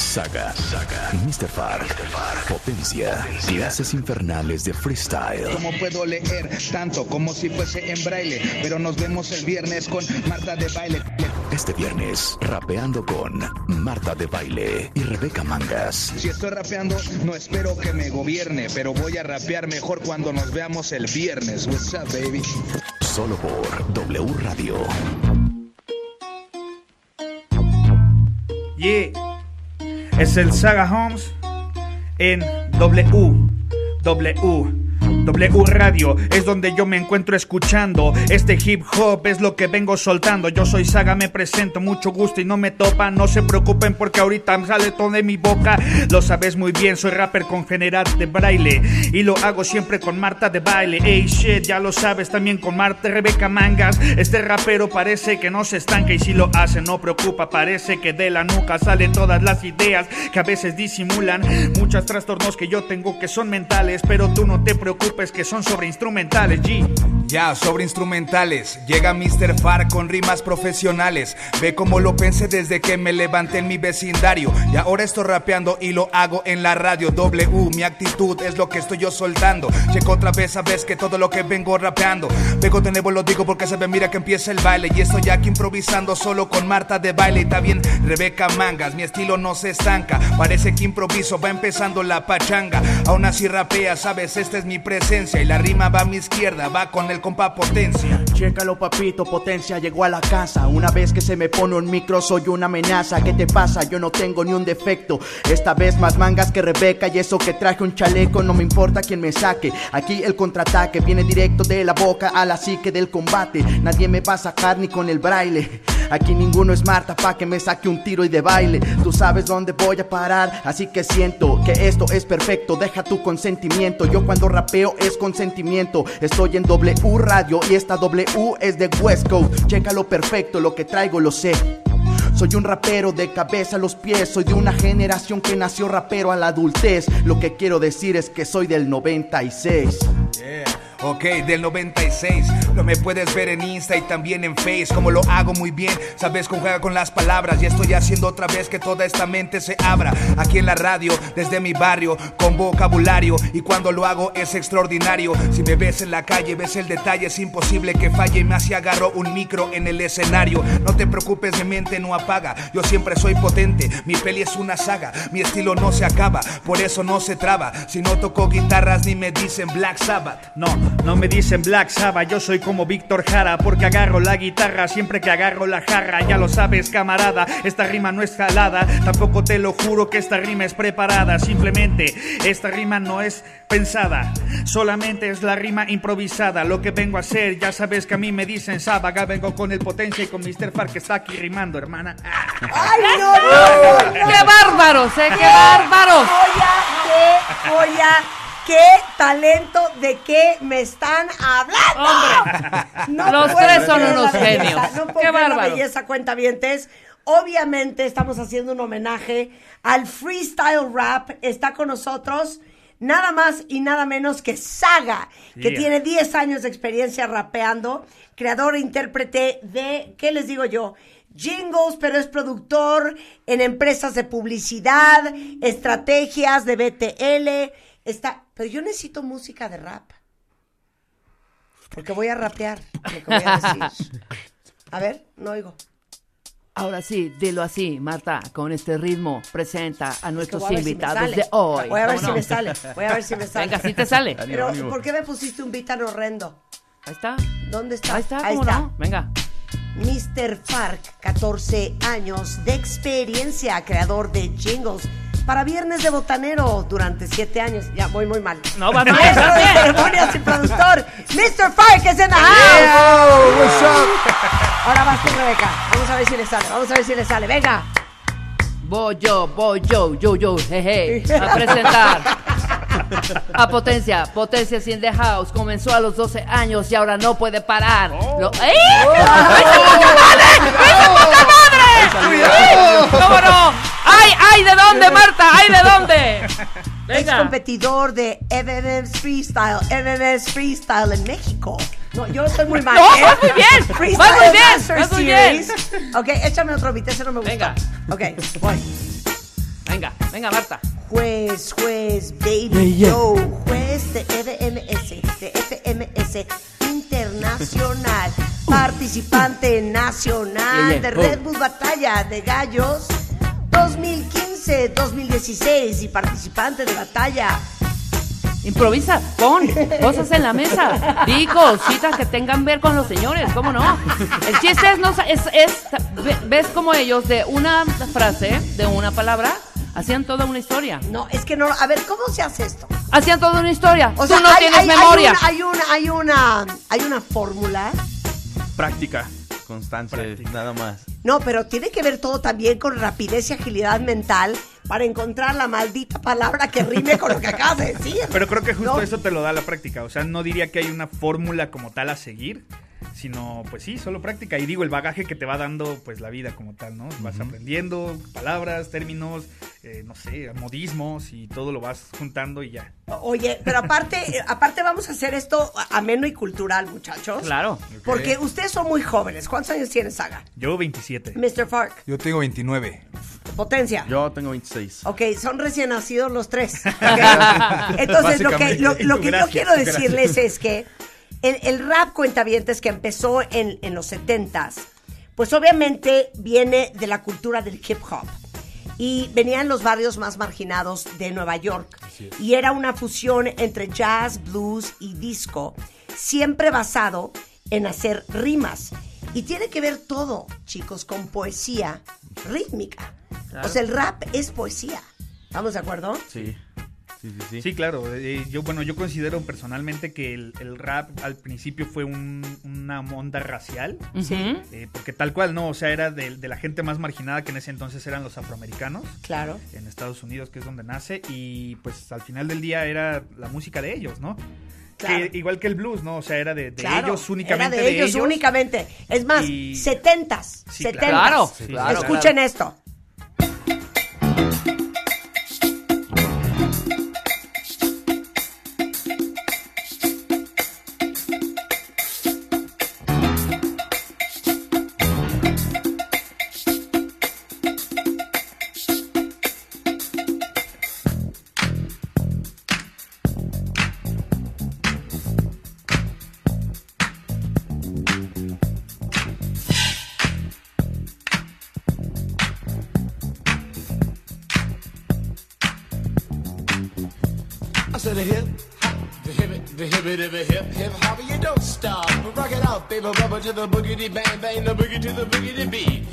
Saga, Saga, Mr. Far, Potencia, clases infernales de freestyle. ¿Cómo puedo leer tanto como si fuese en braille? Pero nos vemos el viernes con Marta de Baile. Este viernes, rapeando con Marta de Baile y Rebeca Mangas. Si estoy rapeando, no espero que me gobierne, pero voy a rapear mejor cuando nos veamos el viernes. What's up, baby? Solo por W Radio. Yeah. Es el Saga Homes en W. W. W Radio es donde yo me encuentro escuchando. Este hip hop es lo que vengo soltando. Yo soy Saga, me presento, mucho gusto y no me topan. No se preocupen porque ahorita sale todo de mi boca. Lo sabes muy bien, soy rapper con general de braille. Y lo hago siempre con Marta de baile. Ey shit, ya lo sabes también con Marta Rebeca Mangas. Este rapero parece que no se estanca y si lo hace no preocupa. Parece que de la nuca salen todas las ideas que a veces disimulan. Muchos trastornos que yo tengo que son mentales, pero tú no te preocupes que son sobre instrumentales, G. Ya, sobre instrumentales. Llega Mr. Far con rimas profesionales. Ve cómo lo pensé desde que me levanté en mi vecindario. Y ahora estoy rapeando y lo hago en la radio. W, mi actitud es lo que estoy yo soltando. Checo otra vez, sabes que todo lo que vengo rapeando. Vengo de nuevo, lo digo porque se ve, mira que empieza el baile. Y estoy aquí improvisando solo con Marta de baile. Y bien, Rebeca Mangas. Mi estilo no se estanca. Parece que improviso, va empezando la pachanga. Aún así rapea, sabes, esta es mi presencia. Y la rima va a mi izquierda, va con el compa Potencia. Chécalo, papito, Potencia llegó a la casa. Una vez que se me pone un micro, soy una amenaza. ¿Qué te pasa? Yo no tengo ni un defecto. Esta vez más mangas que Rebeca y eso que traje un chaleco. No me importa quién me saque. Aquí el contraataque viene directo de la boca a la psique del combate. Nadie me va a sacar ni con el braille. Aquí ninguno es Marta pa' que me saque un tiro y de baile. Tú sabes dónde voy a parar, así que siento que esto es perfecto. Deja tu consentimiento. Yo cuando rapeo es consentimiento. Estoy en Radio y esta W es de West Coast. Chécalo perfecto, lo que traigo lo sé. Soy un rapero de cabeza a los pies, soy de una generación que nació rapero a la adultez. Lo que quiero decir es que soy del 96. Yeah. Ok, del 96. Lo me puedes ver en Insta y también en Face. Como lo hago muy bien, sabes conjugar con las palabras. Y estoy haciendo otra vez que toda esta mente se abra. Aquí en la radio, desde mi barrio, con vocabulario. Y cuando lo hago es extraordinario. Si me ves en la calle, ves el detalle, es imposible que falle. Más si agarro un micro en el escenario. No te preocupes, mi mente no apaga. Yo siempre soy potente. Mi peli es una saga. Mi estilo no se acaba, por eso no se traba. Si no toco guitarras, ni me dicen Black Sabbath. No, no me dicen Black Sabbath, yo soy como Víctor Jara porque agarro la guitarra siempre que agarro la jarra. Ya lo sabes, camarada, esta rima no es jalada. Tampoco te lo juro que esta rima es preparada. Simplemente esta rima no es pensada, solamente es la rima improvisada. Lo que vengo a hacer, ya sabes que a mí me dicen Sabaga, vengo con el potencia y con Mr. Far que está aquí rimando, hermana. ¡Ay, no, no, no, no. ¡Qué bárbaros, eh! ¡Qué bárbaros! Joya, qué joya, qué talento, de qué me están hablando. Hombre, los tres son unos genios. No puedo Qué la bárbaro. belleza, cuentavientes. Obviamente estamos haciendo un homenaje al freestyle rap. Está con nosotros nada más y nada menos que Saga, que Yeah. tiene 10 años de experiencia rapeando, creador e intérprete de, ¿qué les digo yo? Jingles, pero es productor en empresas de publicidad, estrategias de BTL. Está, pero yo necesito música de rap. Porque voy a rapear lo que voy a decir. A ver, no oigo. Ahora sí, dilo así, Marta, con este ritmo, presenta a nuestros a si invitados de hoy. Voy a ver ¿Cómo si me sale. Voy a ver si me sale. Venga, si te sale. Pero, ¿por qué me pusiste un beat tan horrendo? Ahí está. ¿Dónde está? Ahí está, Ahí ¿cómo está. no? Venga. Mr. Fark, 14 años de experiencia, creador de jingles para Viernes de Botanero durante 7 años. Ya, voy muy mal. No, vas bien, Maestro de ceremonias y productor, Mr. Fark es en the house. Ahora vas tú, Rebeca. Vamos a ver si le sale, vamos a ver si le sale. Venga. Voy yo, voy yo, yo, yo, jeje, a presentar a Potencia. Potencia in the house. Comenzó a los 12 años y ahora no puede parar. Lo- ¡Eh! ¡Ay, qué poca madre! ¡Ay, poca madre! ¿Cómo no? ¡Ay, ay, de dónde, Marta! ¡Ay, de dónde! Ex Venga. competidor de MMS Freestyle, MMS Freestyle en México. No, yo estoy muy mal. No, ¿eh? vas muy bien, Freestyle vas muy bien, Master vas muy bien. Series. Ok, échame otro beat, ese no me gusta. Venga. Ok, voy. Venga, venga, Marta. Juez, juez, baby, yo, juez de FMS, de FMS Internacional, participante nacional Yeah, yeah. de Red Bull Batalla de Gallos 2015-2016 y participante de batalla. Improvisa, pon cosas en la mesa, di cositas que tengan ver con los señores, ¿cómo no? El chiste es, no, sa- es, es- ve- ves como ellos de una frase, de una palabra, hacían toda una historia. No, es que no, a ver, ¿cómo se hace esto? Hacían toda una historia. O Tú sea, no hay, tienes hay- hay memoria. una, hay una, hay una, hay una fórmula. Práctica. Constancia, nada más. No, pero tiene que ver todo también con rapidez y agilidad mental para encontrar la maldita palabra que rime con lo que acabas de decir. Pero creo que justo No. eso te lo da la práctica. O sea, no diría que hay una fórmula como tal a seguir, sino pues sí, solo práctica. Y digo, el bagaje que te va dando pues la vida como tal, ¿no? Vas aprendiendo palabras, términos, eh, no sé, modismos y todo lo vas juntando y ya. Oye, pero aparte, eh, aparte vamos a hacer esto ameno y cultural, muchachos. Claro. Porque ustedes son muy jóvenes. ¿Cuántos años tienes, Saga? Yo 27. Mr. Fark, Yo tengo 29. Potencia. Yo tengo 26. Ok, son recién nacidos los tres. Entonces, lo que, lo, lo que yo quiero decirles es que el, el rap cuentavientes que empezó en, en los 70s, pues obviamente viene de la cultura del hip hop. Y venía en los barrios más marginados de Nueva York. Y era una fusión entre jazz, blues y disco, siempre basado en hacer rimas. Y tiene que ver todo, chicos, con poesía rítmica. O sea, el rap es poesía. ¿Estamos de acuerdo? Sí. Sí, sí, sí. Sí, claro. eh, yo, bueno, yo considero personalmente que el, el rap al principio fue un- una onda racial. Ujú. eh, porque tal cual, ¿no? O sea, era de, de la gente más marginada que en ese entonces eran los afroamericanos. Claro. en Estados Unidos, que es donde nace, y pues al final del día era la música de ellos, ¿no? Claro. Que, igual que el blues, ¿no? O sea, era de, de Claro, ellos únicamente. era de, ellos, únicamente. Es más, Y- setentas, Sí, setentas. claro. Sí, claro. Escuchen esto. Said a hip hop, the hip it, the hip it, the hip hip hop, you don't stop. Rock it out, baby, rubber to the boogity bang bang, the boogie to the boogity beat.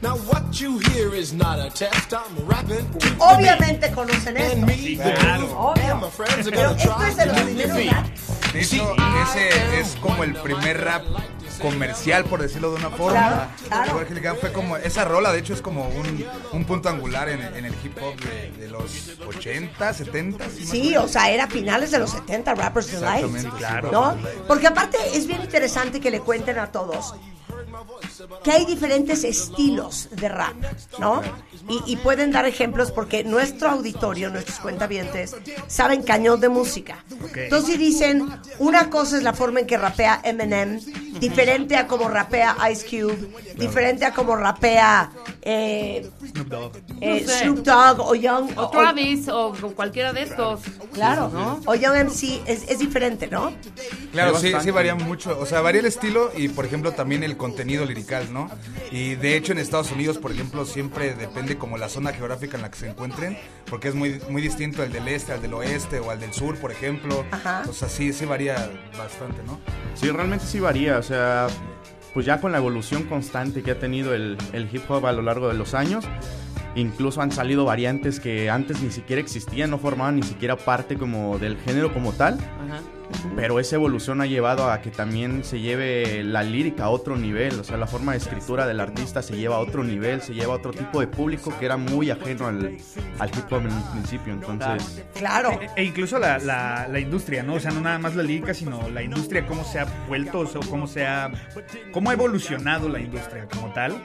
Now what you hear is not a test. I'm rapping. Obviamente conocen And esto. me, the groove, Obvio. and my friends are gonna try to los move your primeros feet. rap. De hecho, ese es como el primer rap comercial, por decirlo de una forma. Claro, claro. Fue como, esa rola, de hecho, es como un, un punto angular en, en el hip hop de, de los 80, 70. ¿sí, o sea, era finales de los 70, Rappers Delight. Exactamente, claro. ¿No? Porque aparte es bien interesante que le cuenten a todos que hay diferentes estilos de rap, ¿no? Y, y pueden dar ejemplos porque nuestro auditorio, nuestros cuentavientes, saben cañón de música. Entonces dicen, una cosa es la forma en que rapea Eminem, diferente a como rapea Ice Cube, diferente a como rapea eh, Snoop Dogg. eh, No sé. Snoop Dogg o Young... O Travis, o cualquiera de estos. Claro, ¿No? o Young MC es, es diferente, ¿no? Claro, sí, sí varía mucho. O sea, varía el estilo y, por ejemplo, también el contenido lirical, ¿no? Y de hecho, en Estados Unidos, por ejemplo, siempre depende como la zona geográfica en la que se encuentren, porque es muy, muy distinto el del este al del oeste o al del sur, por ejemplo. Ajá. O sea, sí, sí varía bastante, ¿no? Sí, realmente sí varía. O sea, pues ya con la evolución constante que ha tenido el, el hip hop a lo largo de los años, incluso han salido variantes que antes ni siquiera existían, no formaban ni siquiera parte como del género como tal. Ajá. Pero esa evolución ha llevado a que también se lleve la lírica a otro nivel, o sea, la forma de escritura del artista se lleva a otro nivel, se lleva a otro tipo de público que era muy ajeno al, al hip hop en un principio, entonces... Claro. E, e incluso la, la, la industria, ¿no? O sea, no nada más la lírica, sino la industria, cómo se ha vuelto, o sea, cómo se ha. cómo ha evolucionado la industria como tal.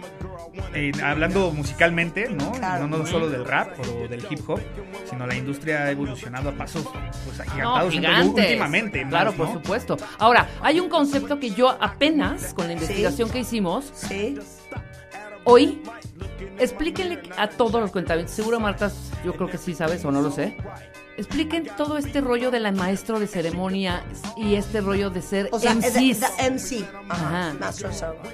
Eh, hablando musicalmente, ¿no? Claro. No, no solo del rap o del hip hop, sino la industria ha evolucionado a pasos pues No, agigantados en todo- Claro, por supuesto. Ahora, hay un concepto que yo apenas, con la investigación que hicimos, Sí. hoy explíquenle a todos los cuentavientes, seguro Marta, yo creo que sí sabes o no lo sé. Expliquen todo este rollo de la maestro de ceremonia y este rollo de ser O sea, MCs. de MC. Ajá. Master of Ceremony.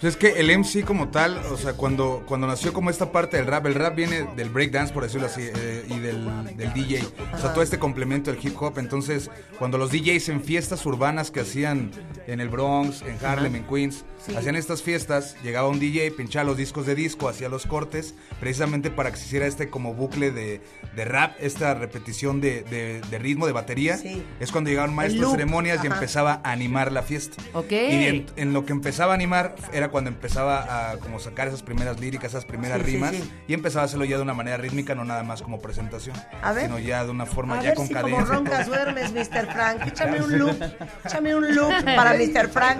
Pues es que el MC como tal, o sea, cuando, cuando nació como esta parte del rap, el rap viene del breakdance, por decirlo así, eh, y del, del DJ. O sea, todo este complemento del hip hop. Entonces, cuando los DJs en fiestas urbanas que hacían en el Bronx, en Harlem, en Queens, hacían estas fiestas, llegaba un DJ, pinchaba los discos de disco, hacía los cortes, precisamente para que se hiciera este como bucle de, de rap, esta repetición de, de- de ritmo, de batería. Sí. Es cuando llegaban maestros ceremonias y empezaba a animar la fiesta. Ok. Y en, en lo que empezaba a animar era cuando empezaba a como sacar esas primeras líricas, esas primeras Sí, sí, rimas sí. y empezaba a hacerlo ya de una manera rítmica, no nada más como presentación, A ver. sino ya de una forma A ya ver con si como cadencia. roncas duermes, Mr. Frank. Échame un loop. Échame un loop para Mr. Frank.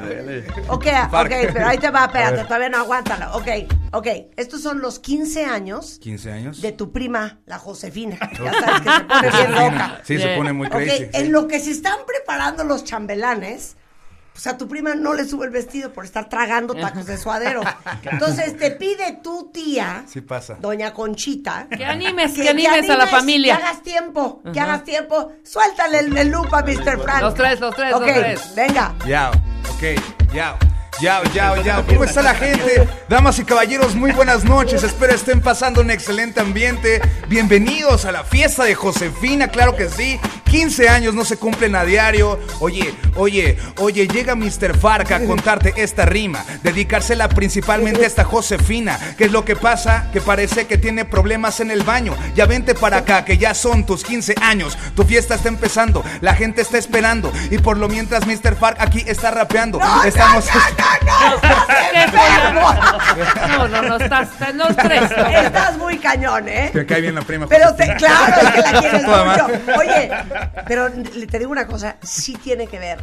Ok, ok, pero ahí te va, espérate, todavía no aguántalo. Ok, ok. Estos son los 15 años 15 años. de tu prima, la Josefina. Ya sabes que se pone bien loca. Sí, se pone muy crazy. sí. en lo que se están preparando los chambelanes, pues a tu prima no le sube el vestido por estar tragando tacos de suadero. Entonces te pide tu tía, Sí pasa. doña Conchita, Que animes, que animes a la familia. Que hagas tiempo, que hagas tiempo. Suéltale el, el loop a Mr. Frank. Los tres, los tres, Ok, los tres. venga. Yao, ok, yao. Yao, yao, yao. ¿Cómo está la gente? Damas y caballeros, muy buenas noches. Espero estén pasando un excelente ambiente. Bienvenidos a la fiesta de Josefina, claro que sí. 15 años no se cumplen a diario. Oye, oye, oye, llega Mr. Farca a contarte esta rima. Dedicársela principalmente a esta Josefina. ¿Qué es lo que pasa? Que parece que tiene problemas en el baño. Ya vente para acá, que ya son tus 15 años. Tu fiesta está empezando, la gente está esperando. Y por lo mientras Mr. Farc aquí está rapeando. Estamos. No, no, estás, estás los tres. Estás muy cañón, ¿eh? Me cae bien la prima. Pero te, claro, es que la quieres mucho. Oye, pero le- te digo una cosa, sí tiene que ver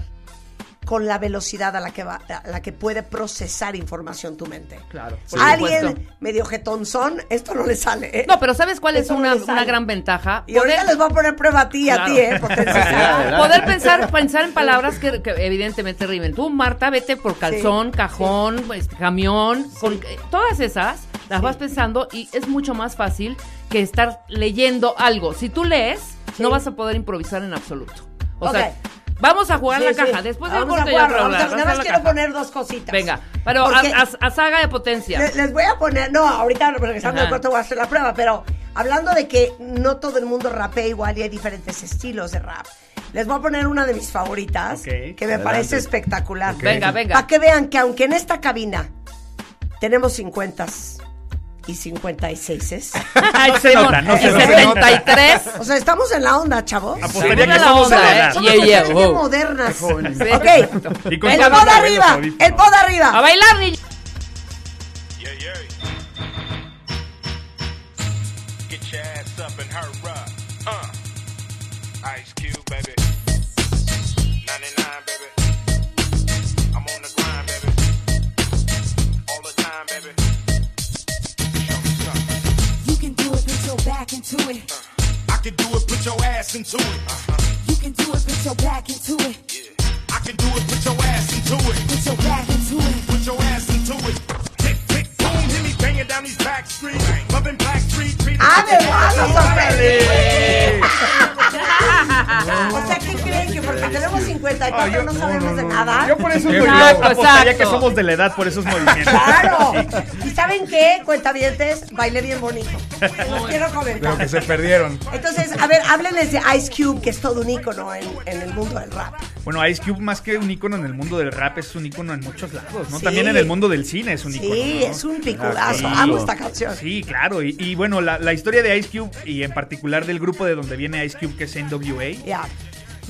con la velocidad a la que va, a la que puede procesar información tu mente. Claro, Alguien supuesto. medio jetonzón, esto no le sale. ¿eh? No, pero ¿sabes cuál es no una, una gran ventaja? Y ahorita les voy a poner prueba a ti y a Claro. ti, ¿eh? Poder pensar, pensar en palabras que, que evidentemente rimen. Tú, Marta, vete por calzón, cajón, pues, camión, con eh, todas esas las vas pensando y es mucho más fácil que estar leyendo algo. Si tú lees, no vas a poder improvisar en absoluto. O sea, Ok. Vamos a jugar Sí, la sí. caja. Después del Vamos a corte ya jugar, otro vamos a- hablar. Nada más quiero caja. poner dos cositas. Venga, pero a, Porque- a- a saga de potencia. Le- Les voy a poner, no, ahorita regresando del corte voy a hacer la prueba, pero hablando de que no todo el mundo rapea igual y hay diferentes estilos de rap. Les voy a poner una de mis favoritas que me parece espectacular. Venga, venga. Para que vean que aunque en esta cabina tenemos 50 y 56 Ay, No se nota, no y se nota. 73. O sea, estamos en la onda, chavos. Apostaría Estamos que en la somos de onda, ¿eh? Yeah, yeah, modernas. Sí, Ok. El pod arriba, el pod arriba. A bailar, niña. It. Uh-huh. You can do it, put your back into it. 64 ah, no sabemos de nada. Yo por eso soy exacto, exacto. que somos de la edad por esos movimientos. Claro. ¿Y saben qué? Cuentavientes, bailé bien bonito. Les quiero comentar. Pero que se perdieron. Entonces, a ver, háblenles de Ice Cube, que es todo un ícono en, el mundo del rap. Bueno, Ice Cube más que un icono en el mundo del rap es un icono en muchos lados, ¿no? También en el mundo del cine es un ícono. Sí, es un piculazo. Amo esta canción. Sí, claro. Y, bueno, la, historia de Ice Cube y en particular del grupo de donde viene Ice Cube, que es NWA, yeah.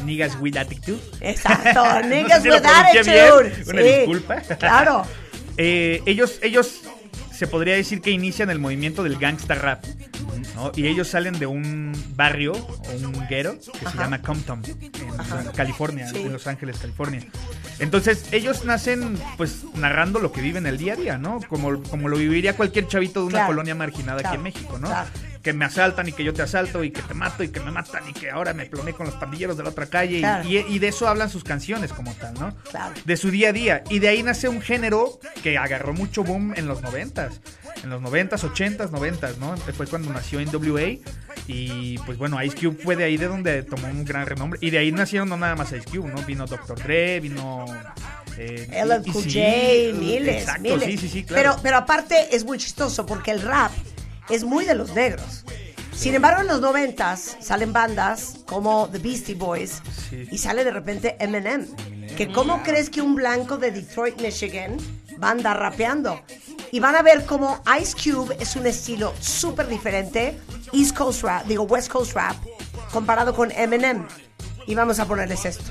Niggas with Attitude. exacto. No Niggas sé si lo with attitude. Una Sí, disculpa. Claro. Eh, ellos, ellos se podría decir que inician el movimiento del gangsta rap. ¿no? Y ellos salen de un barrio o un ghetto que se llama Compton, en California, Sí. en Los Ángeles, California. Entonces, ellos nacen pues narrando lo que viven el día a día, ¿no? Como, como lo viviría cualquier chavito de una Claro. colonia marginada Claro. aquí en México, ¿no? Claro. Que me asaltan y que yo te asalto y que te mato y que me matan y que ahora me ploné con los pandilleros de la otra calle. y- Claro. Y, y de eso hablan sus canciones como tal, ¿no? Claro. de su día a día. Y de ahí nace un género que agarró mucho boom en los noventas. en los 90s, 80s, 90s, ¿no? Fue cuando nació NWA y pues bueno, Ice Cube fue de ahí de donde tomó un gran renombre y de ahí nacieron no nada más Ice Cube, ¿no? Vino Dr. Dre, vino... Eh, LL Cool Eazy-E, J, miles, exacto, miles. sí, sí, sí, claro. Pero, pero aparte es muy chistoso porque el rap es muy de los negros. Sin embargo, en los noventas salen bandas como The Beastie Boys y sale de repente Eminem. Que cómo crees que un blanco de Detroit, Michigan va a andar rapeando. Y van a ver cómo Ice Cube es un estilo súper diferente, East Coast rap, digo West Coast rap, comparado con Eminem. Y vamos a ponerles esto.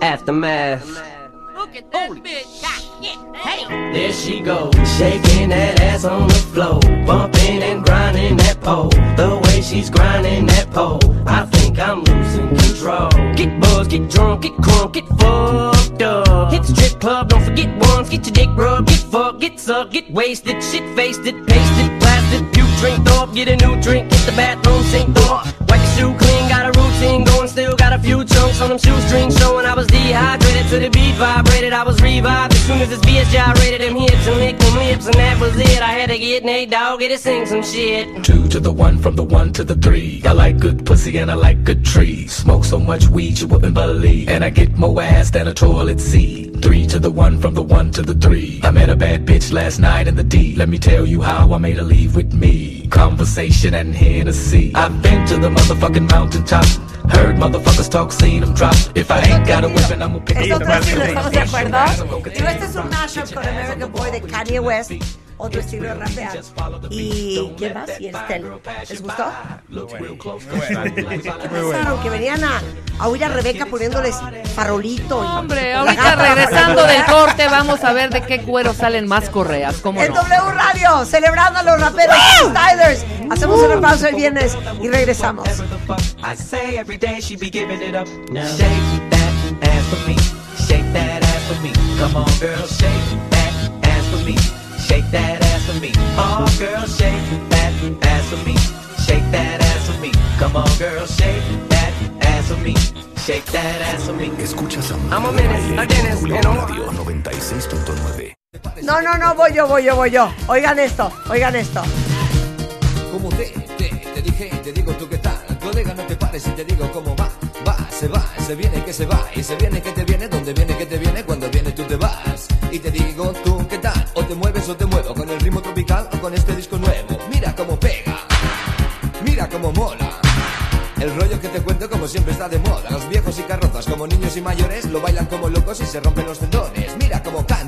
Aftermath. Look at that bitch. Hey. There she goes, shaking that ass on the floor, bumping and grinding that pole. The way she's grinding that pole, I think I'm losing control. Get buzzed, get drunk, get crunk, get fucked up. Hit the strip club, don't forget once, get your dick rubbed, get fucked, get sucked, get wasted, shit faced it, pasted, blasted, drink up, get a new drink, get the bathroom, sink up. Wipe your shoe clean, got a routine going, still got a few chunks on them shoestrings showing I was dehydrated to the beat vibrated. I was revived as soon as this bitch gyrated them hips and licked them lips, and that was it. I had to get Nate Dogg, get to sing some shit. Two to the one, from the one to the three. I like good pussy and I like good trees. Smoke so much weed you wouldn't believe. And I get more ass than a toilet seat. Three to the one, from the one to the three. I met a bad bitch last night in the D. Let me tell you how I made her leave with me. Conversation and Hennessy. I've been to the motherfucking mountaintop. Heard motherfuckers talk, seen them drop. If I ain't got a weapon, I'm gonna pick Es it otro up. estilo, ¿estamos de acuerdo? Digo, este es un mashup con American Boy de Kanye West, otro estilo de rapear. ¿Y quién más? Y el Stel. ¿Les gustó? Pensaron que venían a, a oír a Rebeca poniéndoles farolito. Y Hombre, ahorita regresando del corte vamos a ver de qué cuero salen más correas, ¿cómo En no? W Radio, celebrando a los raperos Stylers. Hacemos una pausa el viernes y regresamos. I say every day she be giving it up. Now shake that ass for me. Shake that ass for me. Come on, girl, shake that ass for me. Shake that ass for me. Oh, girl, shake that ass for me. Shake that ass for me. Come on, girl, shake that ass for me. Shake that ass for me. Escuchas a I'm a Marco de Baile a Dennis, en and I'm- Radio 96.9. No, no, no, voy yo, voy yo, voy yo. Oigan esto, oigan esto. Como te, te, te dije, te digo tú qué tal. Colega, no te pares y te digo cómo va. Va, se va, se viene que se va. Y se viene que te viene, donde viene que te viene, cuando viene tú te vas. Y te digo tú. O te mueves o te muevo con el ritmo tropical o con este disco nuevo. Mira cómo pega. Mira cómo mola. El rollo que te cuento como siempre está de moda. Los viejos y carrozas como niños y mayores lo bailan como locos y se rompen los tendones. Mira cómo canto.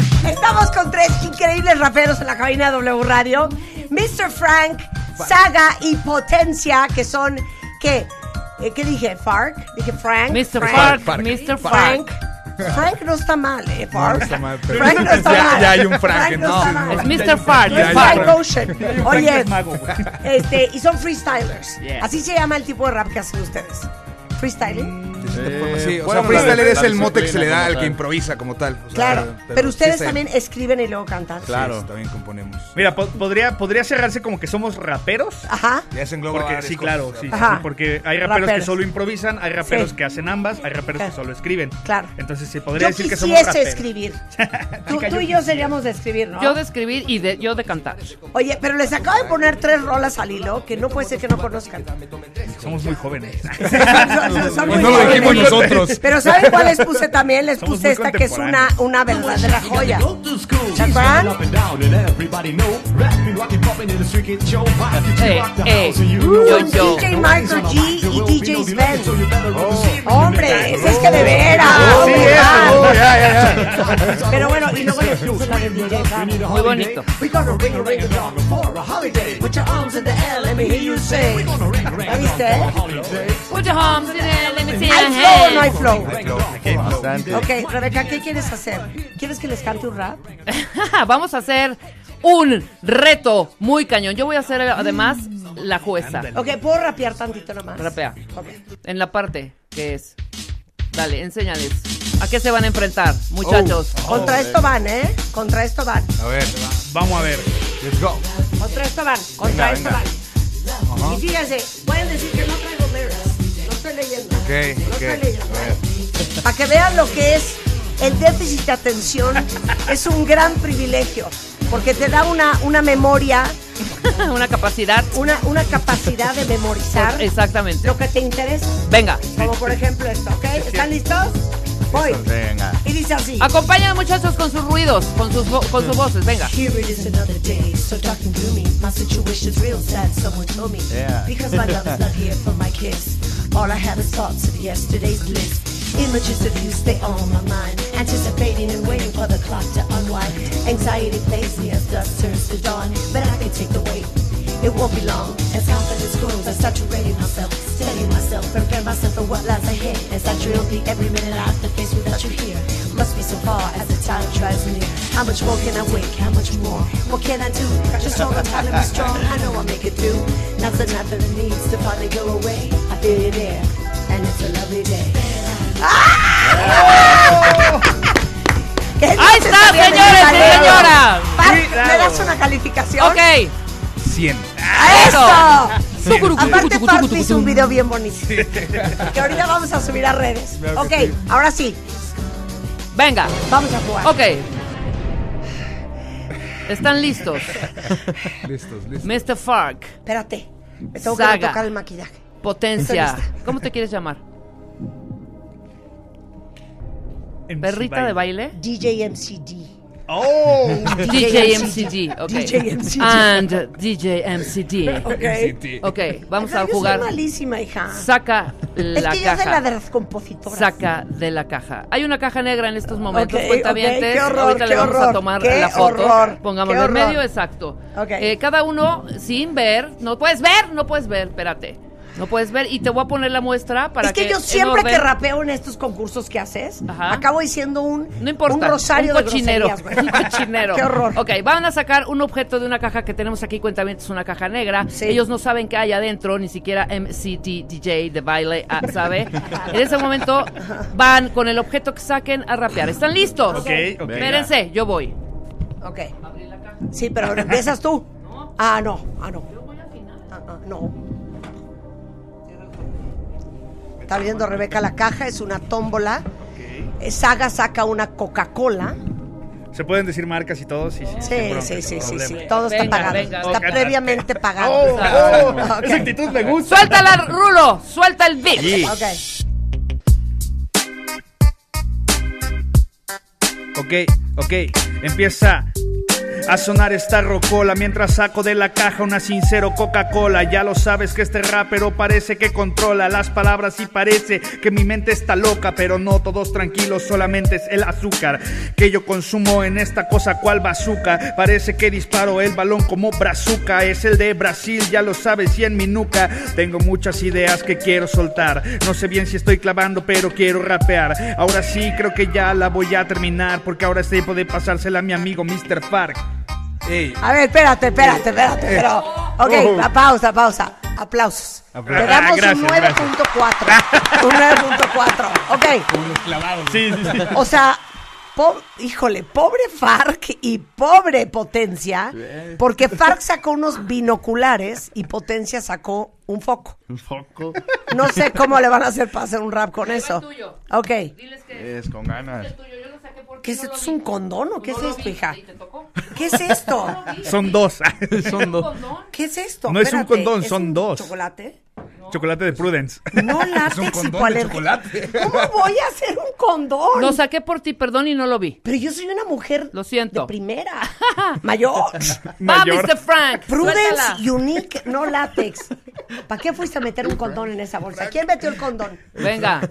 Estamos con tres increíbles raperos en la cabina de W Radio. Mr. Frank, Saga y Potencia, que son, ¿qué? Eh, ¿Qué dije? ¿Fark? Dije Frank. Mr. Frank. Fark, Mr. Frank. Fark. Frank no está mal, ¿eh? Fark. No está mal, pero- Frank no está Ya- mal. ya hay un Frank, no, no, está sí, mal. Es Mr. Fark, es es Frank. Ocean. Frank Oye, este, y son freestylers. Yeah. Así se llama el tipo de rap que hacen ustedes. Freestyling. Sí, o bueno, sea, freestyle la- es el mote que se le da al que improvisa como tal. o sea, Claro, pero, ustedes sí, también escriben y luego cantan. Claro, sí, también componemos. Mira, po- podría, podría cerrarse como que somos raperos. Ajá. Ya se engloba Porque, sí, claro, sí, sí, Ajá. sí, porque hay raperos, Raperos. que solo improvisan, hay raperos Sí. que hacen ambas, hay raperos Claro. que solo escriben. Claro. Entonces se podría Yo decir que somos raperos. escribir. Tú, tú y yo seríamos de escribir, ¿no? Yo de escribir y de, yo de cantar. Oye, pero les acabo de poner tres rolas al hilo que no puede ser que no conozcan. Somos muy jóvenes. Son- son muy no nosotros. Pero ¿saben cuál les puse también? Les puse esta que es una, una verdadera joya. ¿Se eh, yo, yo. DJ Michael G y DJ Sven. Hombre, ese es que de veras. Sí, ¿verdad? eso, ya, ya, ya. Pero bueno, y luego les es la de DJ Fab. Muy bonito. We gonna ring a ring a dong for a holiday. Put your arms in the air, let me hear you say. ¿La viste? Put your arms in there, let me see ¿Hay your hands. no hay flow? Ok, Rebeca, ¿qué quieres hacer? ¿Quieres que les cante un rap? Vamos a hacer un reto muy cañón. Yo voy a hacer además la jueza. Ok, ¿puedo rapear tantito nomás? Rapea. Ok. En la parte que es. Dale, enséñales. ¿A qué se van a enfrentar, muchachos? Contra esto van, ¿eh? Contra esto van. A ver, Vamos a ver. let's go. Contra esto van. Contra Venga, esto venga. van. Y fíjense, pueden decir que no traigo lyrics. No estoy leyendo. Ok, No ok. estoy leyendo. A ver. Para que vean lo que es el déficit de atención, es un gran privilegio. Porque te da una, una memoria, Una capacidad. una, una capacidad de memorizar Exactamente. lo que te interesa. Venga. Como por ejemplo esto, ¿ok? ¿Están listos? Voy. Venga. Y dice así. Acompañan muchachos con sus ruidos, con sus, vo- con sus voces. Venga. Here it is another day, so dark and gloomy. My situation's real sad, someone told me. Yeah. Because my love is not here for my kiss. All I have is thoughts of yesterday's bliss. Images of you stay on my mind, anticipating and waiting for the clock to unwind. Anxiety plays me as dusk turns to dawn, but I can take the weight. It won't be long as confidence grows. I start to ready myself, steady myself, prepare myself for what lies ahead. As I drill the every minute I have to face without you here. Must be so far as the time drives near. How much more can I wait? How much more? What can I do? Just hold on tight and be strong. I know I'll make it through. Now's the needs to finally go away. I feel you there, and it's a lovely day. ¿Qué ¡Ahí está, señores y señoras! ¿Me das una calificación? Ok. 100. ¡Eso! Tucurucu, Aparte, tucurucu, hizo un video bien bonito. Que ahorita vamos a subir a redes. Claro Ok, que sí. ahora sí, Venga. vamos a jugar. Ok. ¿Están listos? Listos, listos. Mr. Fark, Espérate, me tengo que Saga. retocar el maquillaje. Potencia. ¿Cómo te quieres llamar? MC ¿Perrita de baile? DJ MCD. ¡Oh! DJ MCG, ok. DJ MCG. And DJ MCD. Ok. Ok, vamos Ajá, a yo jugar. soy malísima, hija. Saca es la que yo soy la de caja. las compositoras. Saca de la caja. Hay una caja negra en estos momentos, Ok, cuentavientes. ok, qué horror, Ahorita le vamos a tomar qué la foto. horror, Pongámoslo en medio, exacto. Ok. Eh, cada uno sin ver. No puedes ver, no puedes ver, espérate. No puedes ver y te voy a poner la muestra para es que, que yo siempre que rapeo en estos concursos que haces, Ajá. acabo diciendo un, No importa. un rosario un de cochinero. groserías, güey. un cochinero. Qué horror. Ok, van a sacar un objeto de una caja que tenemos aquí, cuentamientos, una caja negra. Sí. Ellos no saben qué hay adentro, ni siquiera MCT DJ de baile ah, sabe. en ese momento van con el objeto que saquen a rapear. ¿Están listos? Ok, ok. Espérense, yo voy. Ok. Sí, pero empiezas tú. Ah, no. Ah, no. Ah, ah, no. Está viendo Rebeca la caja, es una tómbola. Eh, Saga saca una Coca-Cola. ¿Se pueden decir marcas y todo? Sí, sí. Sí, bronca, sí, sí, sí, sí. Todo está pagado. venga. está previamente pagado. ¡Oh! oh, Ok. Esa actitud me gusta. Suéltala, Rulo. Suelta el beat. Sí. Ok. Ok, ok, empieza a sonar esta rocola mientras saco de la caja una sincero Coca-Cola. Ya lo sabes que este rapero parece que controla las palabras y parece que mi mente está loca, pero no todos tranquilos, solamente es el azúcar que yo consumo en esta cosa cual bazooka. Parece que disparo el balón como brazuca, es el de Brasil, ya lo sabes, y en mi nuca tengo muchas ideas que quiero soltar. No sé bien si estoy clavando, pero quiero rapear. Ahora sí, creo que ya la voy a terminar, porque ahora es tiempo de pasársela a mi amigo Mr. Fark. Ey, A ver, espérate, espérate, espérate. Pero, ok, Oh. pa- pausa, pausa. Aplausos. Le damos Ah, gracias, un 9.4. un 9.4. Ok. Sí, sí, sí. O sea, po- híjole, pobre Farc y pobre Potencia, porque Farc sacó unos binoculares y Potencia sacó un foco. Un foco. No sé cómo le van a hacer para hacer un rap con eso. tuyo. Ok. Diles que Es con ganas. es tuyo. Yo porque ¿Qué es esto? ¿Es un condón o qué es esto, hija? ¿Y? ¿Qué es esto? Son dos. Son dos. ¿Condón? ¿Qué es esto? No es un condón, ¿es son dos. ¿Chocolate? Chocolate de Prudence. No es un látex condón de hipoalergénico. chocolate. ¿Cómo voy a hacer un condón? Lo saqué por ti, perdón, y no lo vi. Pero yo soy una mujer Lo siento. de primera. Mayor. Va, Mayor. Mr. Frank. Prudence suéltala. Unique, no látex. ¿Para qué fuiste a meter un condón en esa bolsa? ¿Quién metió el condón? Venga.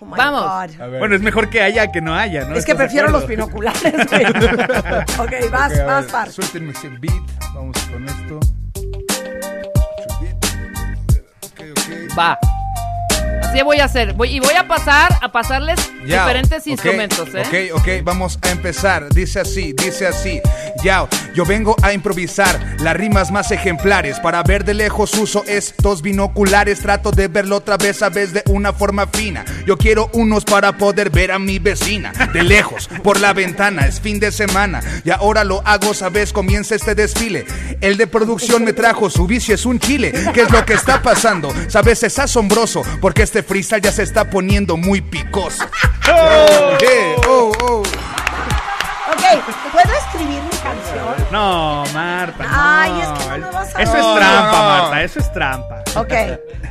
Oh my Vamos. God. Bueno, es mejor que haya que no haya, ¿no? Es que ¿Estás de prefiero los binoculares, güey. ok, vas, Ok, a vas, Far. Suéltenme ese beat. Vamos con esto. Va. Así voy a hacer. Voy, y voy a pasar a pasarles Ya, diferentes ok, instrumentos, ¿eh? Ok, ok, vamos a empezar. Dice así, dice así. Ya, yo vengo a improvisar las rimas más ejemplares. Para ver de lejos uso estos binoculares. Trato de verlo otra vez a vez de una forma fina. Yo quiero unos para poder ver a mi vecina. De lejos, por la ventana, es fin de semana. Y ahora lo hago, sabes, comienza este desfile. El de producción me trajo, su vicio es un chile. ¿Qué es lo que está pasando? Sabes, es asombroso, porque este freestyle ya se está poniendo muy picoso. Yeah, oh, oh. Ok, ¿puedo escribir mi canción? No, Marta. no. Ay, es que no me vas a Eso es trampa, no. Marta, eso es trampa. Ok,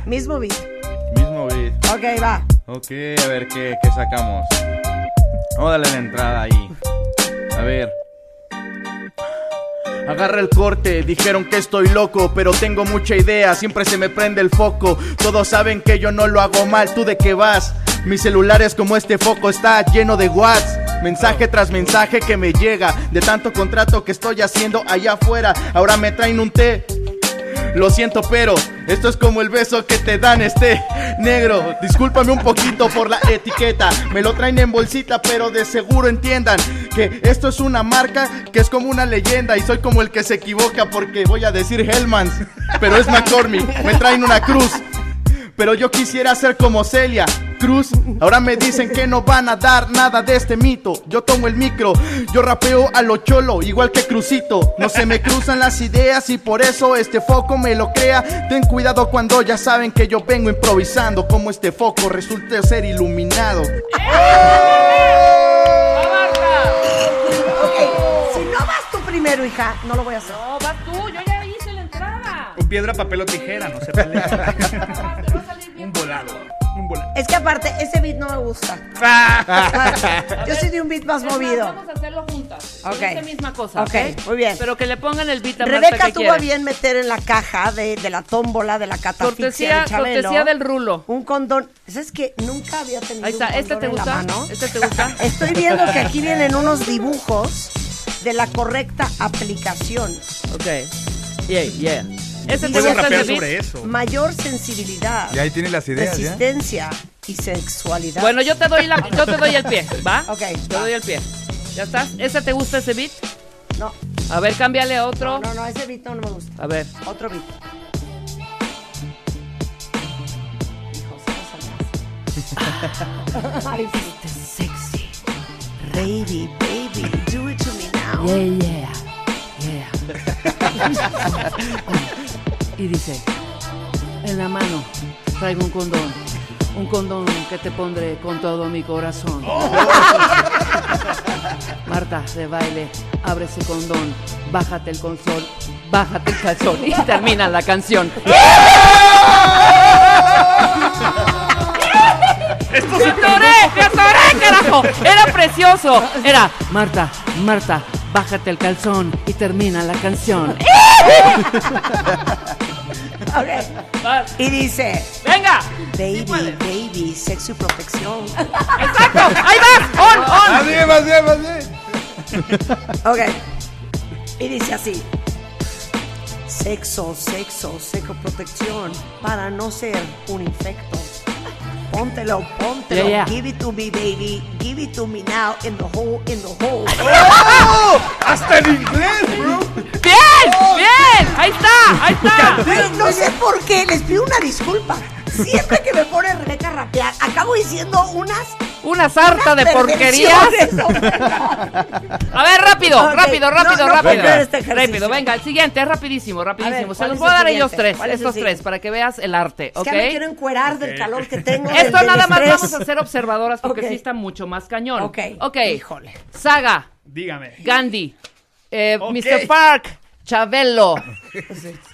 mismo beat. Mismo beat. Ok, va. Ok, a ver qué, qué sacamos. Vamos a darle la entrada ahí. A ver. Agarra el corte, dijeron que estoy loco, pero tengo mucha idea, siempre se me prende el foco. Todos saben que yo no lo hago mal, ¿tú de qué vas? Mi celular es como este foco, está lleno de watts. Mensaje tras mensaje que me llega, de tanto contrato que estoy haciendo allá afuera. Ahora me traen un té. Lo siento, pero esto es como el beso que te dan este negro. Discúlpame un poquito por la etiqueta. Me lo traen en bolsita, pero de seguro entiendan que esto es una marca que es como una leyenda. Y soy como el que se equivoca porque voy a decir Hellmans, pero es McCormick. Me traen una cruz. Pero yo quisiera ser como Celia Cruz. Ahora me dicen que no van a dar nada de este mito. Yo tomo el micro, yo rapeo a lo cholo, igual que Crucito. No se me cruzan las ideas y por eso este foco me lo crea. Ten cuidado cuando ya saben que yo vengo improvisando. Como este foco resulta ser iluminado. Ok, si no vas tú primero, hija, no lo voy a hacer. No, vas tú, yo ya hice la entrada. Con piedra, papel o tijera, no se peleen. un volado. Es que aparte, ese beat no me gusta. Yo soy de un beat más Es más, movido. Vamos a hacerlo juntas. Ok. Esa misma cosa. Ok, muy bien. Pero que le pongan el beat a Rebeca que tuvo a bien meter en la caja de, de la tómbola de la catafixia Cortesía, de Chabelo cortesía del rulo. un condón. ¿Sabes que nunca había tenido Ahí está, un ¿este te en la gusta? mano? ¿Este te gusta? Estoy viendo que aquí vienen unos dibujos de la correcta aplicación. Ok. Yeah, yeah. ¿Ese te gusta el sobre beat? eso. Mayor sensibilidad. Y ahí tiene las ideas, ¿ya? Resistencia y sexualidad. Bueno, yo te doy la, yo te doy el pie, ¿va? Ok, Te doy el pie. ¿Ya estás? ¿Ese te gusta ese beat? No. A ver, cámbiale a otro. No, no, ese beat no, no me gusta. A ver. Otro beat. Ay, sexy. Baby, baby, do it to me now. Yeah, yeah. Yeah. y dice, en la mano traigo un condón. Un condón que te pondré con todo mi corazón. Marta, de baile, abre ese condón, bájate el consol, bájate el calzón y termina la canción. ¡Me atoré! ¡Me atoré, carajo! Era precioso. Era, Marta, Marta, bájate el calzón y termina la canción. Ok. Y dice: ¡Venga! Baby, baby, sexo y protección. ¡Exacto! ¡Ahí va! ¡On, on! Bien, más bien. Ok. Y dice así. Sexo, sexo, sexo protección para no ser un infecto. Póntelo, póntelo. Yeah, yeah. Give it to me, baby. Give it to me now in the hole, in the hole. ¡Oh! ¡Hasta en inglés, bro! ¡Bien! ¡Bien! ¡Ahí está! ¡Ahí está! No sé por qué, les pido una disculpa. Siempre que me pone Rebeca a rapear, acabo diciendo unas. Una sarta de porquerías. A ver, rápido, rápido, rápido, no, no rápido. este rápido, venga, el siguiente, es rapidísimo, rapidísimo. ver, Se ¿cuál los voy a dar a ellos tres, ¿Cuál es el estos tres, para que veas el arte, Es ¿ok? que me quiero encuerar del calor que tengo. Esto del nada más estrés. vamos a ser observadoras porque sí está mucho más cañón. Ok. Ok. Híjole. Saga, Dígame. Gandhi, eh. Mr. Park, Chabelo.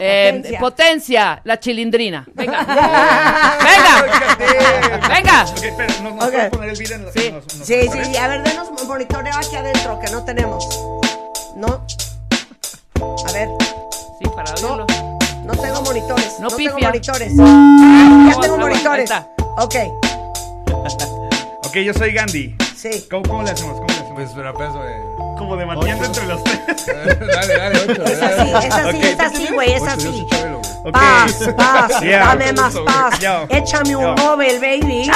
eh, Potencia. potencia. la chilindrina. Venga. Venga. Venga. Ok, espera, ¿nos, poner el video en la Sí. nos- nos- Sí, sí, a ver, denos un monitoreo aquí adentro que no tenemos. No. A ver, Sí, para oírlo. no tengo monitores. No No, tengo monitores. Ah, Ya tengo monitores. Ok. Ok, yo soy Gandhi. Sí. ¿Cómo, cómo le hacemos? ¿Cómo le hacemos? Pues rapeazo de. Como debatiendo entre los tres. dale, dale, ocho. Es así, es así, es así, güey, es así. Paz, paz, Yeah. dame más paz. Yo. Échame un. Nobel, baby.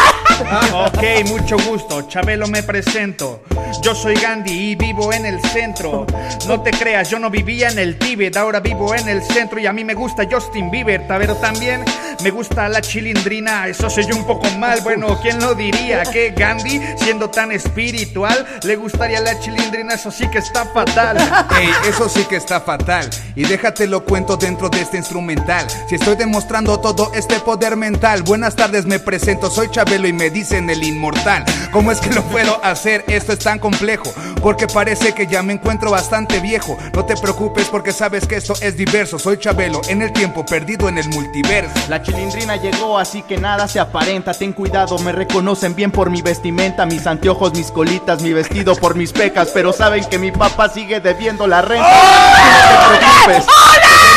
Ok, mucho gusto. Chabelo me presento. Yo soy Gandhi y vivo en el centro. No te creas, yo no vivía en el Tíbet, ahora vivo en el centro y a mí me gusta Justin Bieber, pero también me gusta la chilindrina. Eso se yo un poco mal, bueno, ¿quién lo diría? Que Gandhi, siendo tan espiritual, le gustaría la chilindrina, eso sí que está fatal. Ey, eso sí que está fatal. Y déjate lo cuento dentro de este instrumental. Si estoy demostrando todo este poder mental. Buenas tardes, me presento, soy Chabelo y me dicen el inmortal. ¿Cómo es que lo puedo hacer? Esto es tan complejo. Porque parece que ya me encuentro bastante viejo. No te preocupes porque sabes que esto es diverso. Soy Chabelo en el tiempo perdido en el multiverso. La chilindrina llegó, así que nada se aparenta. Ten cuidado, me reconocen bien por mi vestimenta, mis anteojos, mis colitas, mi vestido por mis pecas. Pero saben que mi papá sigue debiendo la renta. No te preocupes,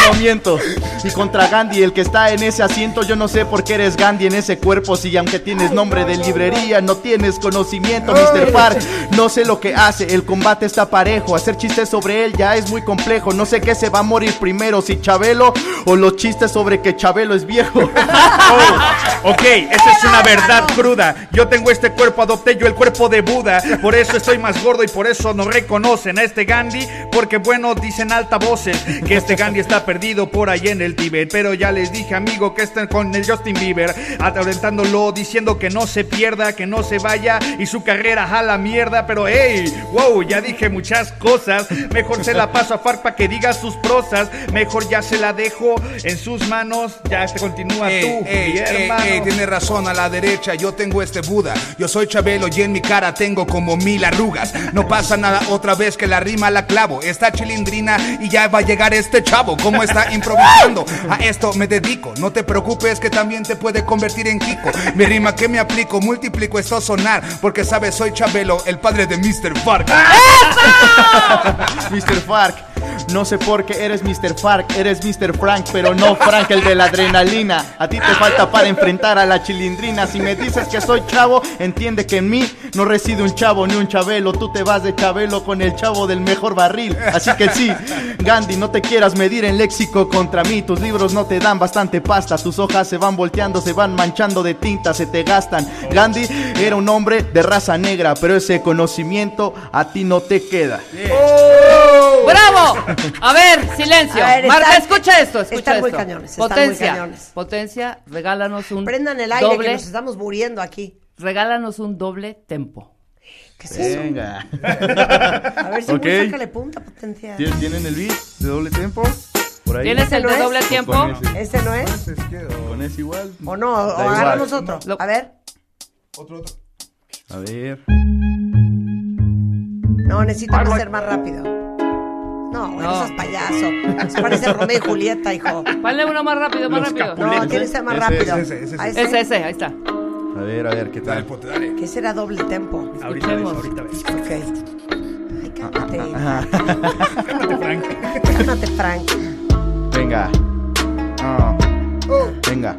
no miento. Y contra Gandhi, el que está en ese asiento, yo no sé por qué eres Gandhi en ese cuerpo. Si aunque tienes nombre de librería, no tienes conocimiento, Mr. Park. No sé lo que hace, el combate está parejo. Hacer chistes sobre él ya es muy complejo. No sé qué se va a morir primero, si Chabelo o los chistes sobre que Chabelo es viejo. Oh, ok, esa es una verdad cruda. Yo tengo este cuerpo, adopté yo el cuerpo de Buda. Por eso estoy más gordo y por eso no reconocen a este Gandhi. Porque bueno, dicen altavoces que este Gandhi está perdido por ahí en el Tíbet. Pero ya les dije, amigo, que están con el Justin Bieber, alentándolo, diciendo que no se pierda, que no se vaya y su carrera a la mierda. Pero hey, wow, ya dije muchas cosas. Mejor se la paso a Farc para que diga sus prosas. Mejor ya se la dejo en sus manos. Ya se continúa Ey, tú, ey, mi hermano. ey, tiene razón, a la derecha yo tengo este Buda. Yo soy Chabelo y en mi cara tengo como mil arrugas. No pasa nada otra vez que la rima la clavo. Está chilindrina y ya va a llegar este chavo. ¿Cómo está improvisando? A esto me dedico. No te preocupes que también te puede convertir en Kiko. Mi rima que me aplico, multiplico esto sonar. Porque sabes, soy Chabelo, el padre de Mr. Fark. Mr. Fark. No sé por qué eres Mr. Fark, eres Mr. Frank, pero no Frank el de la adrenalina. A ti te falta para enfrentar a la chilindrina. Si me dices que soy chavo, entiende que en mí no reside un chavo ni un chabelo. Tú te vas de chabelo con el chavo del mejor barril. Así que sí, Gandhi, no te quieras medir en léxico contra mí. Tus libros no te dan bastante pasta. Tus hojas se van volteando, se van manchando de tinta, se te gastan. Gandhi era un hombre de raza negra, pero ese conocimiento a ti no te queda. ¡Bravo! A ver, silencio. A ver, Marta, están- escucha esto, escucha están muy esto. cañones, están muy Potencia, cañones. potencia, regálanos un Prendan el aire doble, que nos estamos muriendo aquí. regálanos un doble tempo. ¿Qué es eso? Venga. A ver si Ok. okay. sácale punta potencia. ¿Tien- ¿Tienen el beat de doble tempo? Por ahí. ¿Tienes el ¿Ese no de es? doble tiempo? Ese. ¿Ese no es? Con ese igual. ¿O no? ¿O agarramos otro? A ver. Otro, otro. A ver. No, necesitamos ser más rápido. No, güey, no seas payaso. Se parece Romeo y Julieta, hijo. Ponle uno más rápido, más Los rápido. Capuletos. No, tiene que ser más Ese, rápido. ese, ese, ese. ¿A Ese, ese, ahí está. A ver, a ver, ¿qué Dale, tal? pote, dale. ¿Qué será doble tempo? Ahorita ves, ahorita ves. Ok. Ay, cálmate. Cálmate, Frank. Cálmate, Frank. Venga. Ah. Venga.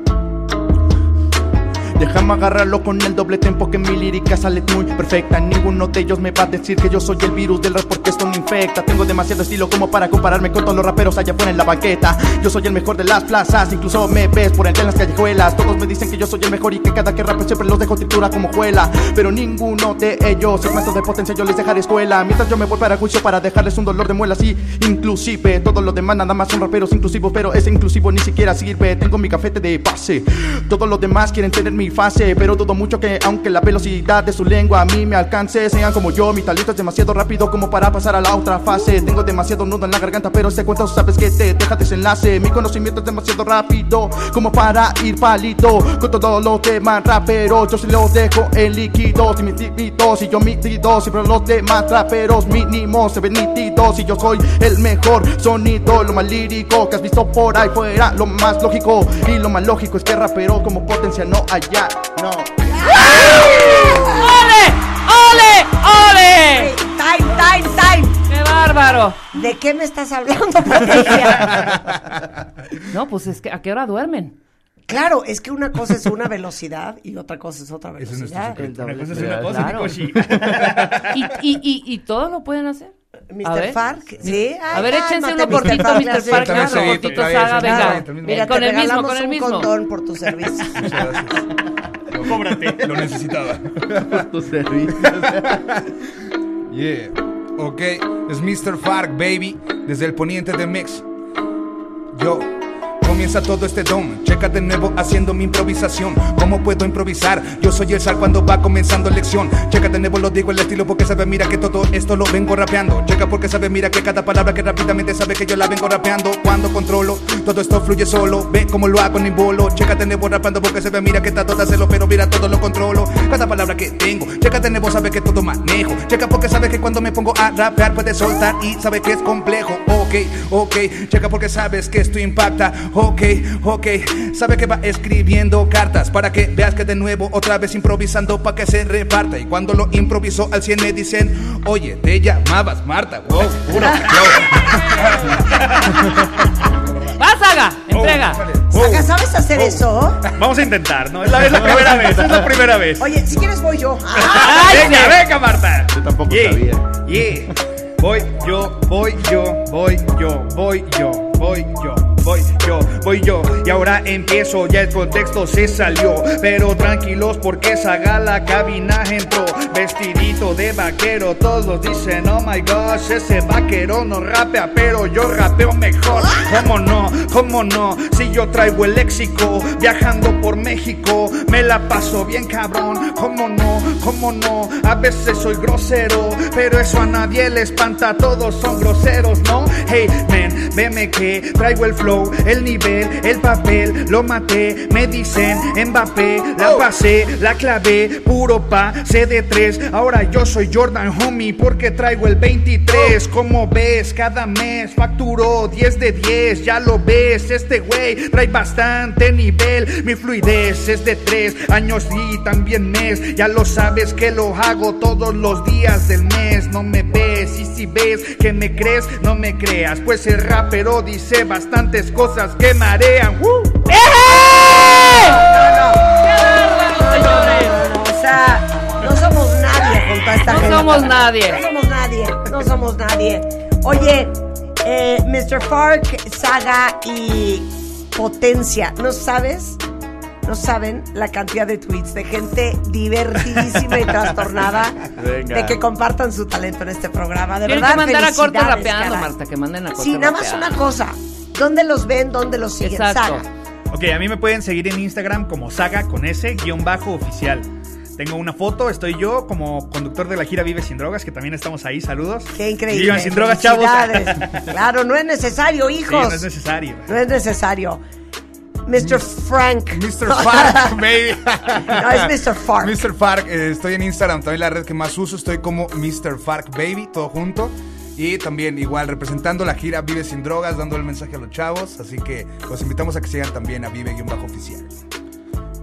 Déjame agarrarlo con el doble tempo que mi lírica sale muy perfecta. Ninguno de ellos me va a decir que yo soy el virus del rap porque esto me infecta. Tengo demasiado estilo como para compararme con todos los raperos allá afuera en la banqueta. Yo soy el mejor de las plazas, incluso me ves por entre en las callejuelas. Todos me dicen que yo soy el mejor y que cada que rape siempre los dejo tritura como juela. Pero ninguno de ellos es maestro de potencia, yo les dejaré escuela. Mientras yo me voy para juicio para dejarles un dolor de muelas y inclusive todos los demás nada más son raperos inclusivos, pero ese inclusivo ni siquiera sirve. Tengo mi cafete de base. Todos los demás quieren tener mi pero dudo mucho que aunque la velocidad de su lengua a mí me alcance, sean como yo. Mi talento es demasiado rápido como para pasar a la otra fase. Tengo demasiado nudo en la garganta, pero este cuento sabes que te deja desenlace. Mi conocimiento es demasiado rápido como para ir palito con todos los demás raperos. Yo se los dejo en líquidos y mis típidos y yo mitido. Siempre los demás raperos mínimos se ven nítidos y yo soy el mejor sonido, lo más lírico que has visto por ahí fuera. Lo más lógico y lo más lógico es que rapero como potencia no no. ¡Ole! ¡Ole! ¡Ole! Time, time, time. ¡Qué bárbaro! ¿De qué me estás hablando, potencia? No, pues es que ¿a qué hora duermen? Claro, es que una cosa es una velocidad y otra cosa es otra velocidad. Una cosa es una cosa, claro. ¿Y, y, y, y todos lo pueden hacer? Mr. Fark, sí. A ver, échense uno Mr. cortito, Fark, Mr. Fark, uno cortito, Saga, venga. Mira, Con te el mismo, regalamos con el un mismo. condón por tu servicio. Muchas gracias. Cóbrate. Lo necesitaba. Tu servicio. Yeah. Ok, es Mr. Fark, baby, desde el poniente de Mix. Yo. Comienza todo este don, checa de nuevo haciendo mi improvisación. ¿Cómo puedo improvisar? Yo soy el sal cuando va comenzando lección. Checa de nuevo, lo digo el estilo porque sabe, mira que todo esto lo vengo rapeando. Checa porque sabe, mira que cada palabra que rápidamente sabe que yo la vengo rapeando. Cuando controlo, todo esto fluye solo. Ve cómo lo hago en bolo. Checa de nuevo rapeando porque sabe, mira que está todo hacerlo, pero mira todo lo controlo. Cada palabra que tengo, checa de nuevo, sabe que todo manejo. Checa porque sabe que cuando me pongo a rapear puede soltar y sabe que es complejo. Ok, ok, checa porque sabes que esto impacta. Ok, ok, sabe que va escribiendo cartas para que veas que de nuevo otra vez improvisando para que se reparta. Y cuando lo improvisó al 100 me dicen, oye, te llamabas Marta. Wow, puro ¡Va, Saga! ¡Entrega! Saga, ¿sabes hacer eso? Vamos a intentar, ¿no? Es la, es la primera vez, es la primera vez. Oye, si quieres voy yo. venga, venga, Marta. Yo tampoco Yeah, sabía. yeah. Voy yo, voy yo, voy yo, voy yo, voy yo, voy voy yo. Y ahora empiezo, ya el contexto se salió. Pero tranquilos porque Saga la cabina entró. Vestidito de vaquero, todos dicen, oh my gosh, ese vaquero no rapea, pero yo rapeo mejor. ¿Cómo no? ¿Cómo no? Si yo traigo el léxico, viajando por México, me la paso bien cabrón. ¿Cómo no? ¿Cómo no? A veces soy grosero, pero eso a nadie le espanta, todos son groseros, ¿no? Hey, man, veme que traigo el flow, nivel, el papel, lo maté, me dicen Mbappé, la pasé, la clavé, puro de tres. Ahora yo soy Jordan Homie porque traigo el 23. Como ves, cada mes facturó 10 de 10. Ya lo ves, este güey trae bastante nivel. Mi fluidez es de 3 años y también mes. Ya lo sabes que lo hago todos los días del mes. No me ves y si ves que me crees, no me creas. Pues el rapero dice bastantes cosas que marean. ¡Woo! O sea, no somos nadie junto a esta No gente. somos nadie. No somos nadie. No somos nadie. Oye, eh, Mr. Fark, Saga y Potencia, ¿no sabes? No saben la cantidad de tweets de gente divertidísima y trastornada Venga. de que compartan su talento en este programa. De Tienen verdad, que mandar a corte rapeando, caray. Marta, que manden a corte Sí, nada más rapeando. una cosa. ¿Dónde los ven? ¿Dónde los siguen? Exacto. Saga. Ok, a mí me pueden seguir en Instagram como saga con S guion bajo oficial. Tengo una foto, estoy yo como conductor de la gira Vive Sin Drogas, que también estamos ahí, saludos. Qué increíble. Vivan sin drogas, chavos. Claro, no es necesario, Sí, hijos. no es necesario. No es necesario. Mr. Frank. Mr. Fark, baby. No, es Mr. Fark. Mr. Fark, eh, estoy en Instagram, también la red que más uso, estoy como Mr. Fark Baby, todo junto. Y también igual representando la gira Vive Sin Drogas, dando el mensaje a los chavos. Así que los invitamos a que sigan también a Vive-Oficial.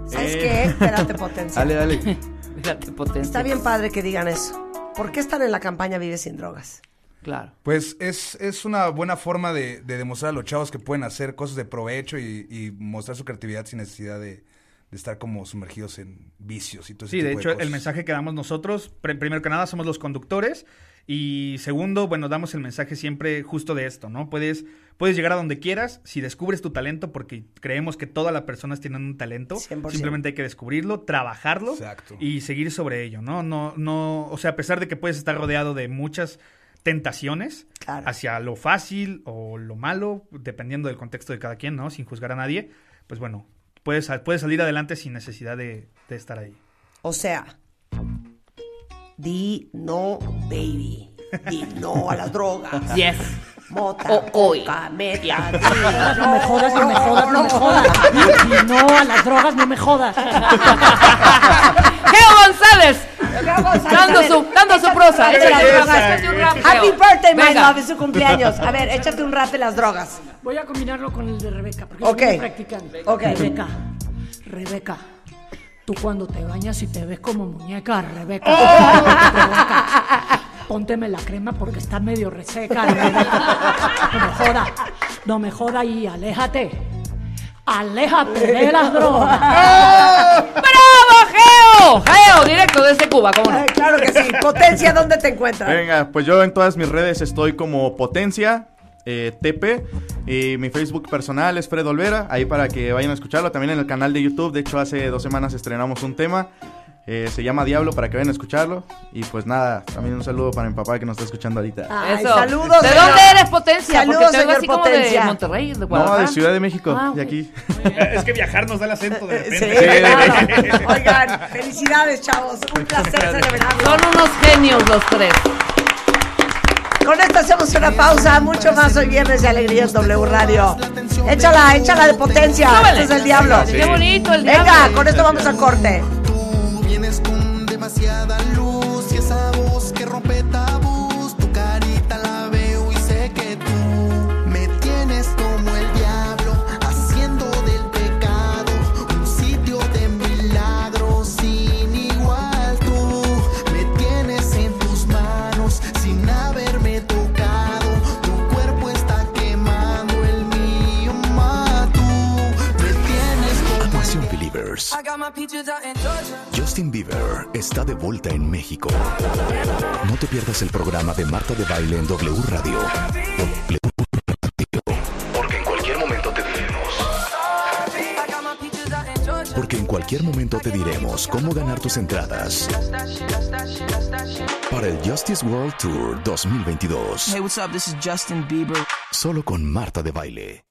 ¿Sabes qué? Espérate, potencia. Dale, dale. Fíjate, potencia. Está bien padre que digan eso. ¿Por qué están en la campaña Vive Sin Drogas? Claro. Pues es, es una buena forma de, de demostrar a los chavos que pueden hacer cosas de provecho y, y mostrar su creatividad sin necesidad de, de estar como sumergidos en vicios y todo ese Sí, de hecho, el cosas. mensaje que damos nosotros, pr- primero que nada, somos los conductores. Y segundo, bueno, damos el mensaje siempre justo de esto, ¿no? Puedes, puedes llegar a donde quieras si descubres tu talento, porque creemos que todas las personas tienen un talento. 100%. Simplemente hay que descubrirlo, trabajarlo Exacto. y seguir sobre ello, ¿no? No, no, o sea, a pesar de que puedes estar rodeado de muchas tentaciones Claro. hacia lo fácil o lo malo, dependiendo del contexto de cada quien, ¿no? Sin juzgar a nadie, pues bueno, puedes, puedes salir adelante sin necesidad de, de estar ahí. O sea, di no, baby. Di no a las drogas. Yes. Mota, O- hoy. coca, meta, di No me jodas, no me jodas, no me jodas. Y no a las drogas, no me jodas. ¡Geo González! Dando su, dando su prosa. Échale las drogas. échate un rap, Happy birthday, my Venga. love, es su cumpleaños. A ver, échate un rap de las drogas. Voy a combinarlo con el de Rebeca, porque Ok. soy muy practicante. Ok. Rebeca, Rebeca, tú cuando te bañas y te ves como muñeca, Rebeca, Oh. Pónteme la crema porque está medio reseca, Rebeca. No me joda, no me joda y aléjate. Aléjate de las drogas. ¡Bravo, Geo! Geo, directo desde Cuba, ¿cómo no? Claro que sí. Potencia, ¿dónde te encuentras? Venga, pues yo en todas mis redes estoy como Potencia eh, TP. Y mi Facebook personal es Fred Olvera. Ahí para que vayan a escucharlo. También en el canal de YouTube. De hecho, hace dos semanas estrenamos un tema. eh, se llama Diablo para que vayan a escucharlo. Y pues nada, también un saludo para mi papá que nos está escuchando ahorita. Ay, Eso. saludos, ¿De señor. dónde eres, Potencia? Saludos, Porque te señor así como Potencia. de Monterrey, de No, Guadalajara. de Ciudad de México, Ah, de aquí. Es que viajar nos da el acento de Sí, repente. claro. Oigan, felicidades, chavos. Un placer celebrarlo. Son unos genios los tres. Con esto hacemos una pausa. Mucho más hoy viernes de alegría en W Radio. Échala, échala de potencia. Este es el diablo. Sí. Qué bonito el Venga, diablo. con esto vamos a corte. Vienes con demasiada luz Justin Bieber está de vuelta en México. No te pierdas el programa de Marta de Baile en W Radio. W Radio. Porque en cualquier momento te diremos. Porque en cualquier momento te diremos cómo ganar tus entradas para el Justice World Tour 2022. Hey, what's up? This is Justin Bieber. Solo con Marta de Baile.